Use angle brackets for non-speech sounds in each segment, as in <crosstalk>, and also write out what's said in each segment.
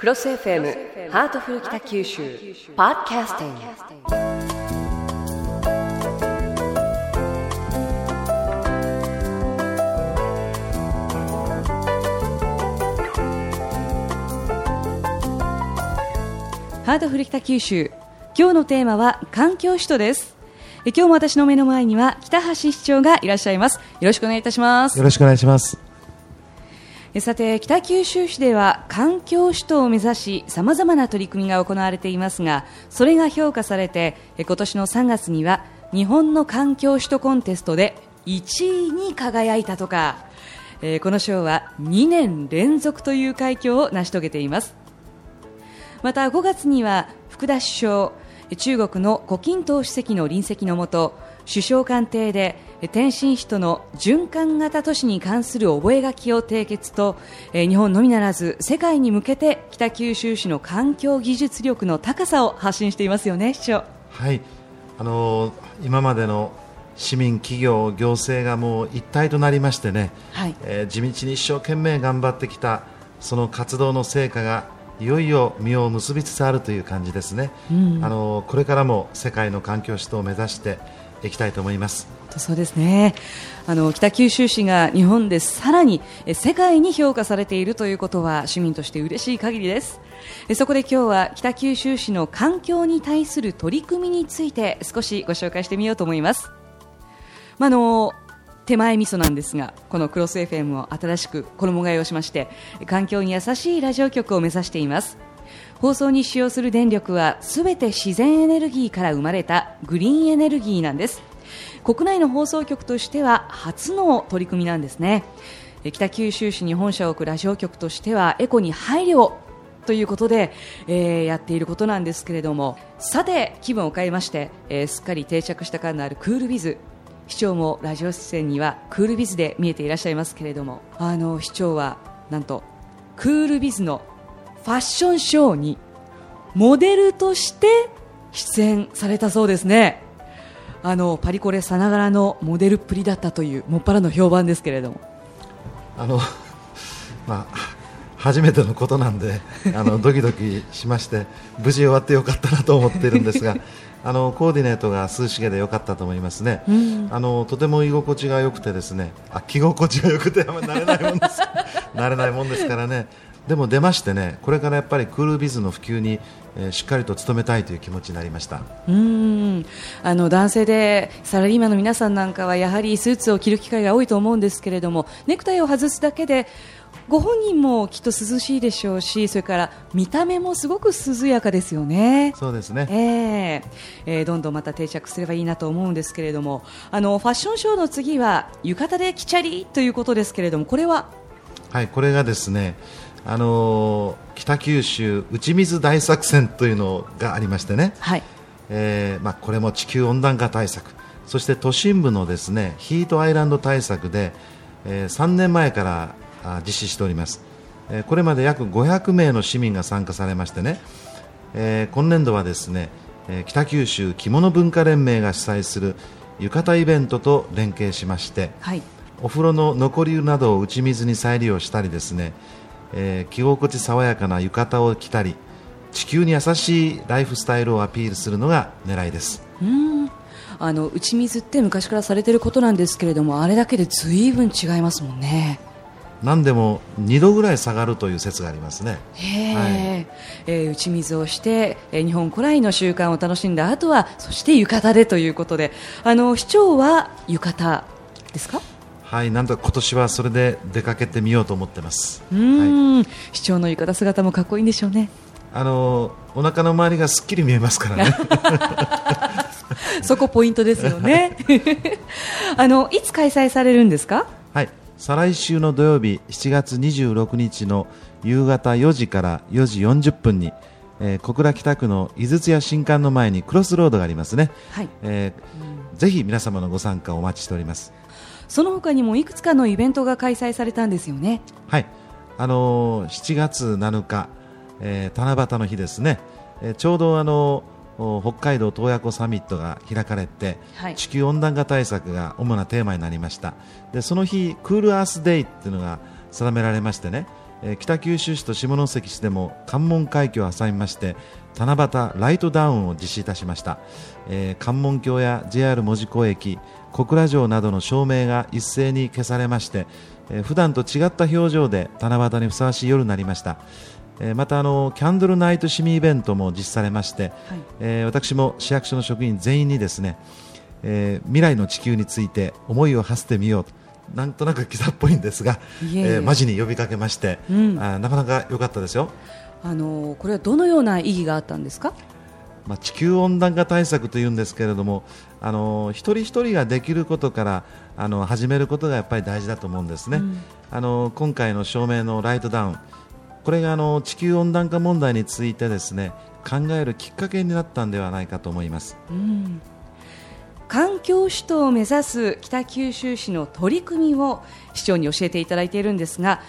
クロス FM ハートフル北九州ポッドキャスティング。ハートフル北九州今日のテーマは環境首都です。え今日も私の目の前には北橋市長がいらっしゃいます。よろしくお願いいたします。よろしくお願いします。さて北九州市では環境首都を目指しさまざまな取り組みが行われていますがそれが評価されて今年の3月には日本の環境首都コンテストで1位に輝いたとか、えーこの賞は2年連続という快挙を成し遂げています。また5月には福田首相中国の胡錦涛主席の臨席のもと首相官邸で天津市との循環型都市に関する覚書を締結とえー日本のみならず世界に向けて北九州市の環境技術力の高さを発信していますよね市長。はい、あのー今までの市民、企業、行政がもう一体となりましてね、はい。えー地道に一生懸命頑張ってきたその活動の成果がいよいよ実を結びつつあるという感じですね、あのーこれからも世界の環境首都を目指していきたいと思います。そうですね。あの北九州市が日本でさらに世界に評価されているということは市民として嬉しい限りです。そこで今日は北九州市の環境に対する取り組みについて少しご紹介してみようと思います、ま、あの手前味噌なんですがこのクロス FM を新しく衣替えをしまして環境に優しいラジオ局を目指しています。放送に使用する電力はすべて自然エネルギーから生まれたグリーンエネルギーなんです。国内の放送局としては初の取り組みなんですね。北九州市に本社を置くラジオ局としてはエコに配慮ということで、えーやっていることなんですけれどもさて気分を変えまして、えーすっかり定着した感のあるクールビズ。市長もラジオ出演にはクールビズで見えていらっしゃいますけれどもあの市長はなんとクールビズのファッションショーにモデルとして出演されたそうですね。あのパリコレさながらのモデルっぷりだったというもっぱらの評判ですけれども。あの <laughs> まあ、初めてのことなんであの <laughs> ドキドキしまして無事終わってよかったなと思っているんですが <laughs> あのコーディネートが涼しげでよかったと思いますね、あのとても居心地が良くてですねあ着心地が良くてあんまり慣れないもんです。慣れないもんですからねでも出ましてねこれからやっぱりクールビズの普及に、えーしっかりと努めたいという気持ちになりました。うーん。あの男性でサラリーマンの皆さんなんかはやはりスーツを着る機会が多いと思うんですけれどもネクタイを外すだけでご本人もきっと涼しいでしょうしそれから見た目もすごく涼やかですよね。そうですね。えええーどんどんまた定着すればいいなと思うんですけれども。あのファッションショーの次は浴衣でキチャリということですけれどもこれは？はい、これがですね、あのー北九州打ち水大作戦というのがありましてね、はい。えーまあ、これも地球温暖化対策。そして都心部のですねヒートアイランド対策で、え3年前からあ実施しております、えーこれまで約500名の市民が参加されましてね、えー今年度はですね、えー北九州着物文化連盟が主催する浴衣イベントと連携しまして、はい。お風呂の残り湯などを打ち水に再利用したりですね、えー着心地爽やかな浴衣を着たり地球に優しいライフスタイルをアピールするのが狙いです。うーん。あの打ち水って昔からされていることなんですけれどもあれだけでずいぶん違いますもんね。何でも2度ぐらい下がるという説がありますね。はい。えー打ち水をして、えー日本古来の習慣を楽しんだ後はそして浴衣でということで。あの市長は浴衣ですか？はいなんとか今年はそれで出かけてみようと思ってます。うーん、市長の浴衣姿もかっこいいんでしょうね。あのお腹の周りがすっきり見えますからね。<laughs> そこポイントですよね。<laughs> あのいつ開催されるんですか？はい。再来週の土曜日7月26日の夕方4時から4時40分に、えー小倉北区の井筒屋新館の前にクロスロードがありますね、はい。えーぜひ皆様のご参加をお待ちしておりますその他にもいくつかのイベントが開催されたんですよね。はい。あのー7月7日、えー七夕の日ですね、えーちょうどあのお北海道洞爺湖サミットが開かれて、はい。地球温暖化対策が主なテーマになりました。でその日クールアースデイっていうのが定められましてね、えー北九州市と下関市でも関門海峡を挟みまして七夕ライトダウンを実施いたしました、えー関門橋や JR 門司港駅小倉城などの照明が一斉に消されまして、えー普段と違った表情で七夕にふさわしい夜になりました、えーまたあのキャンドルナイト市民イベントも実施されまして、えー私も市役所の職員全員にですね、えー未来の地球について思いを馳せてみようとなんとなくキザっぽいんですが、いえいえ。えーマジに呼びかけまして、うん。あーなかなか良かったですよ、あのこれはどのような意義があったんですか？まあ、地球温暖化対策というんですけれども、あの一人一人ができることからあの始めることがやっぱり大事だと思うんですね、うん。あの今回の照明のライトダウンこれがあの地球温暖化問題についてですね考えるきっかけになったんではないかと思います。うん環境首都を目指す北九州市の取り組みを市長に教えていただいているんですが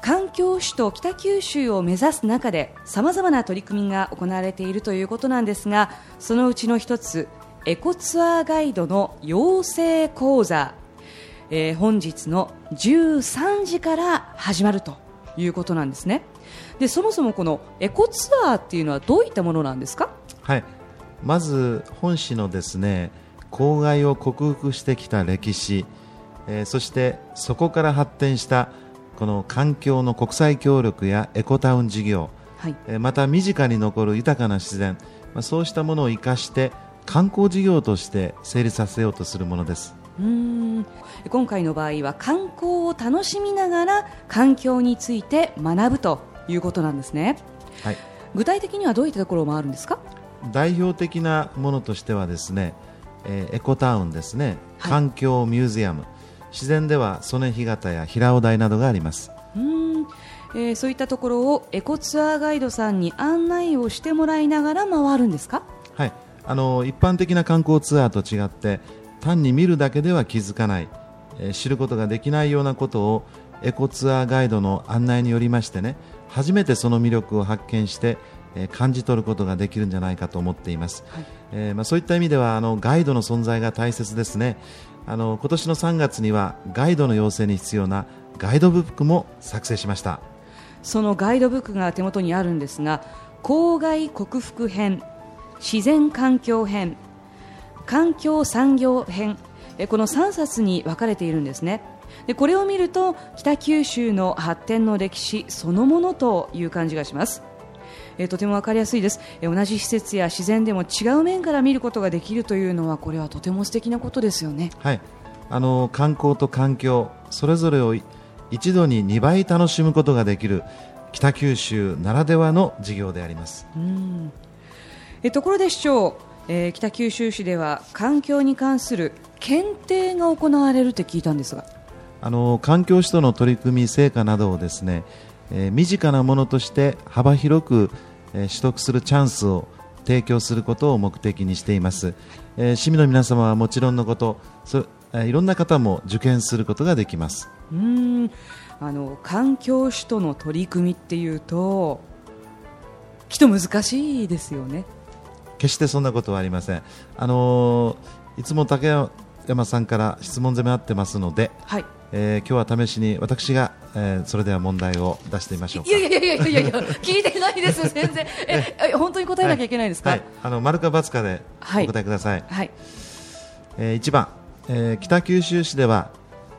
環境首都北九州を目指す中でさまざまな取り組みが行われているということなんですがそのうちの一つエコツアーガイドの養成講座、えー本日の13時から始まるということなんですね。でそもそもこのエコツアーっていうのはどういったものなんですか？はい、まず本市のですね公害を克服してきた歴史、えーそしてそこから発展したこの環境の国際協力やエコタウン事業、はい。えーまた身近に残る豊かな自然、まあ、そうしたものを生かして観光事業として成立させようとするものです。うーん。今回の場合は観光を楽しみながら環境について学ぶということなんですね。はい。具体的にはどういったところもあるんですか？代表的なものとしてはですね、えーエコタウンですね、はい。環境ミュージアム。自然では曽根干潟や平尾台などがあります。うーん、えーそういったところをエコツアーガイドさんに案内をしてもらいながら回るんですか？はい、あの一般的な観光ツアーと違って単に見るだけでは気づかない、えー知ることができないようなことをエコツアーガイドの案内によりましてね初めてその魅力を発見して、えー感じ取ることができるんじゃないかと思っています、はい。えーまあ、そういった意味ではあのガイドの存在が大切ですね。あの今年の3月にはガイドの養成に必要なガイドブックも作成しました。そのガイドブックが手元にあるんですが公害克服編自然環境編環境産業編えこの3冊に分かれているんですね。でこれを見ると北九州の発展の歴史そのものという感じがしますえとても分かりやすいです。え同じ施設や自然でも違う面から見ることができるというのはこれはとても素敵なことですよね。はい、あの観光と環境それぞれをい一度に2倍楽しむことができる北九州ならではの事業であります。うん。えところで市長、えー北九州市では環境に関する検定が行われるって聞いたんですが。あの環境指導の取り組み成果などをですね、えー身近なものとして幅広く、えー取得するチャンスを提供することを目的にしています、えー市民の皆様はもちろんのことそえーいろんな方も受験することができます。うーん。あの環境首都の取り組みっていうときっと難しいですよね。決してそんなことはありません。あのーいつも竹山さんから質問攻めあってますので、はいえー今日は試しに私が、えーそれでは問題を出してみましょうか。いやいやいやいやいやいや聞いてないです <laughs> 全然。ええ本当に答えなきゃいけないですか？はい、あの丸か×かではい。お答えください。はい。えー1番、えー北九州市では、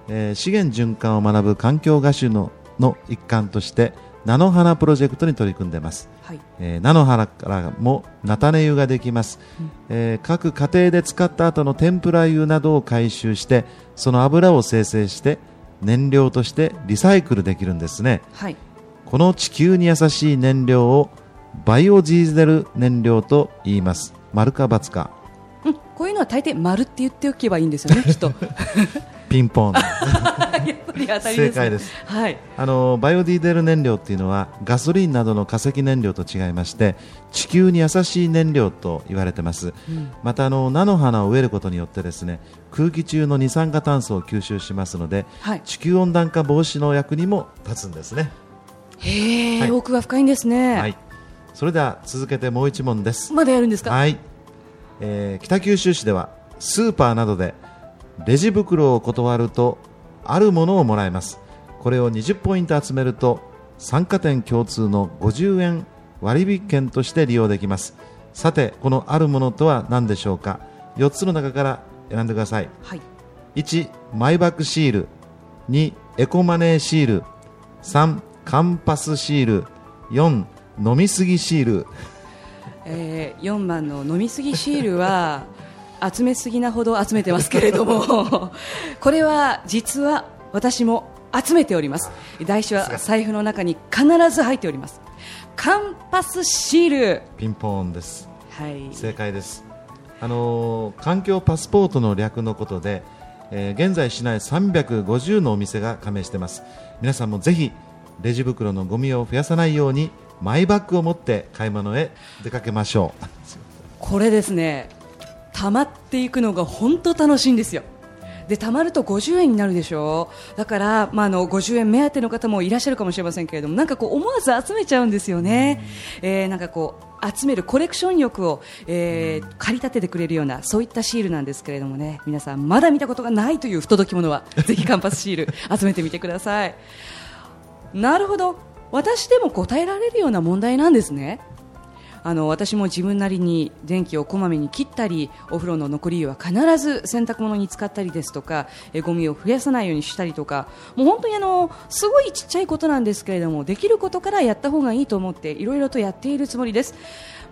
えー資源循環を学ぶ環境学習のの一環として菜の花プロジェクトに取り組んでいます。はい。えー菜の花からも菜種油ができます、えー各家庭で使った後の天ぷら油などを回収してその油を生成して燃料としてリサイクルできるんですね。はい。この地球に優しい燃料をバイオディーゼル燃料と言います。丸か×か。うん。こういうのは大抵丸って言っておけばいいんですよねきっと <laughs> ピンポン。<laughs> 正解です。はい。あのバイオディーゼル燃料っていうのはガソリンなどの化石燃料と違いまして地球に優しい燃料と言われてます、うん。またあの菜の花を植えることによってですね空気中の二酸化炭素を吸収しますのではい。地球温暖化防止の役にも立つんですね、へえ、はい。奥が深いんですね、はい、それでは続けてもう一問です。まだやるんですか？はい、えー北九州市ではスーパーなどでレジ袋を断るとあるものをもらえます。これを20ポイント集めると参加店共通の50円割引券として利用できます。さてこのあるものとは何でしょうか？4つの中から選んでください。はい。1マイバッグシール。2エコマネーシール。3カンパスシール。4飲みすぎシール。えー、4番の飲みすぎシールは集めすぎなほど集めてますけれども <laughs> これは実は私も集めております。台紙は財布の中に必ず入っております。カンパスシール。ピンポーンです。はい。正解です。あのー環境パスポートの略のことで、えー現在市内350のお店が加盟しています。皆さんもぜひレジ袋のゴミを増やさないようにマイバッグを持って買い物へ出かけましょう。これですね溜まっていくのが本当楽しいんですよ。で溜まると50円になるでしょ。だから、まあ、あの50円目当ての方もいらっしゃるかもしれませんけれどもなんかこう思わず集めちゃうんですよね、えーなんかこう集めるコレクション欲を、えー駆り立ててくれるようなそういったシールなんですけれどもね。皆さんまだ見たことがないという不届き者は <laughs> ぜひカンパスシール集めてみてください。なるほど。私でも答えられるような問題なんですねあの私も自分なりに電気をこまめに切ったりお風呂の残り湯は必ず洗濯物に使ったりですとかえゴミを増やさないようにしたりとかもう本当にあのすごいちっちゃいことなんですけれどもできることからやった方がいいと思っていろいろとやっているつもりです。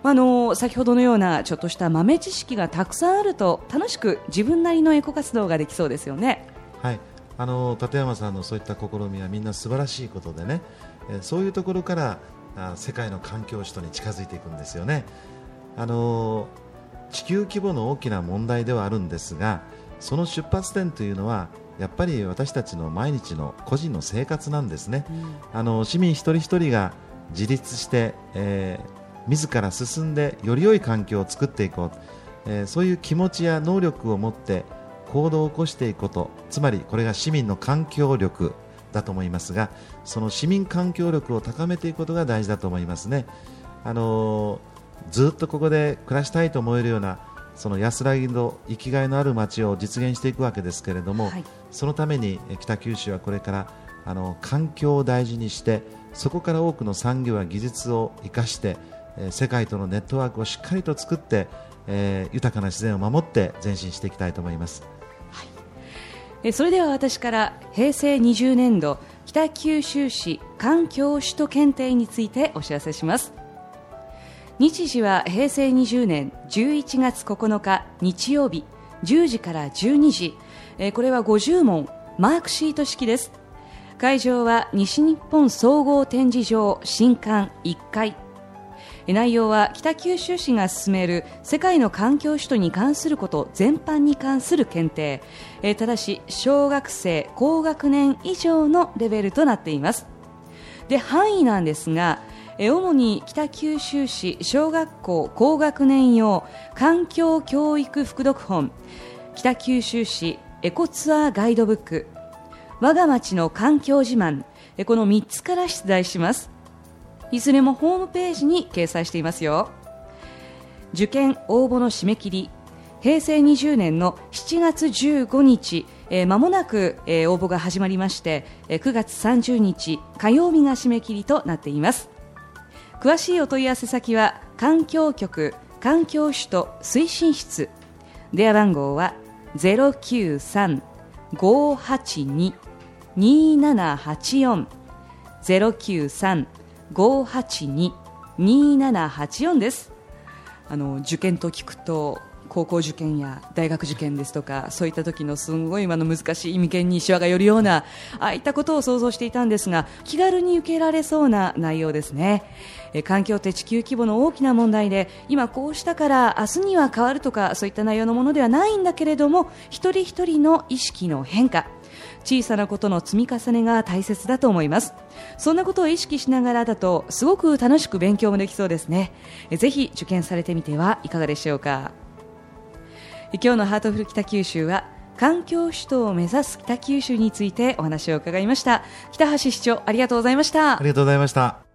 あの先ほどのようなちょっとした豆知識がたくさんあると楽しく自分なりのエコ活動ができそうですよね。はい、あの立山さんのそういった試みはみんな素晴らしいことでね、えそういうところから世界の環境首都に近づいていくんですよね。あの地球規模の大きな問題ではあるんですがその出発点というのはやっぱり私たちの毎日の個人の生活なんですね。あの市民一人一人が自立して、えー自ら進んでより良い環境を作っていこう、えーそういう気持ちや能力を持って行動を起こしていくことつまりこれが市民の環境力だと思いますがその市民環境力を高めていくことが大事だと思いますね。あのーずっとここで暮らしたいと思えるようなその安らぎの生きがいのある街を実現していくわけですけれども、はいそのためにえ北九州はこれからあの環境を大事にしてそこから多くの産業や技術を生かしてえー世界とのネットワークをしっかりと作って、えー豊かな自然を守って前進していきたいと思います。それでは私から平成20年度北九州市環境首都検定についてお知らせします。日時は平成20年11月9日日曜日10時から12時。これは50問マークシート式です。会場は西日本総合展示場新館1階。内容は北九州市が進める世界の環境首都に関すること全般に関する検定。えただし小学生高学年以上のレベルとなっています。で範囲なんですが主に北九州市小学校高学年用環境教育副読本北九州市エコツアーガイドブック我が町の環境自慢この3つから出題します。いずれもホームページに掲載していますよ。受験応募の締め切り平成20年の7月15日、えー間もなく、えー応募が始まりまして、えー9月30日火曜日が締め切りとなっています。詳しいお問い合わせ先は環境局環境首都推進室。電話番号は093-582-2784 5822784です。あの受験と聞くと高校受験や大学受験ですとかそういった時のすごい今の難しい意味験にしわが寄るようなああいったことを想像していたんですが気軽に受けられそうな内容ですね。え環境って地球規模の大きな問題で今こうしたから明日には変わるとかそういった内容のものではないんだけれども一人一人の意識の変化小さなことの積み重ねが大切だと思います。そんなことを意識しながらだとすごく楽しく勉強もできそうですね。ぜひ受験されてみてはいかがでしょうか。今日のハートフル北九州は環境首都を目指す北九州についてお話を伺いました北橋市長ありがとうございましたありがとうございました。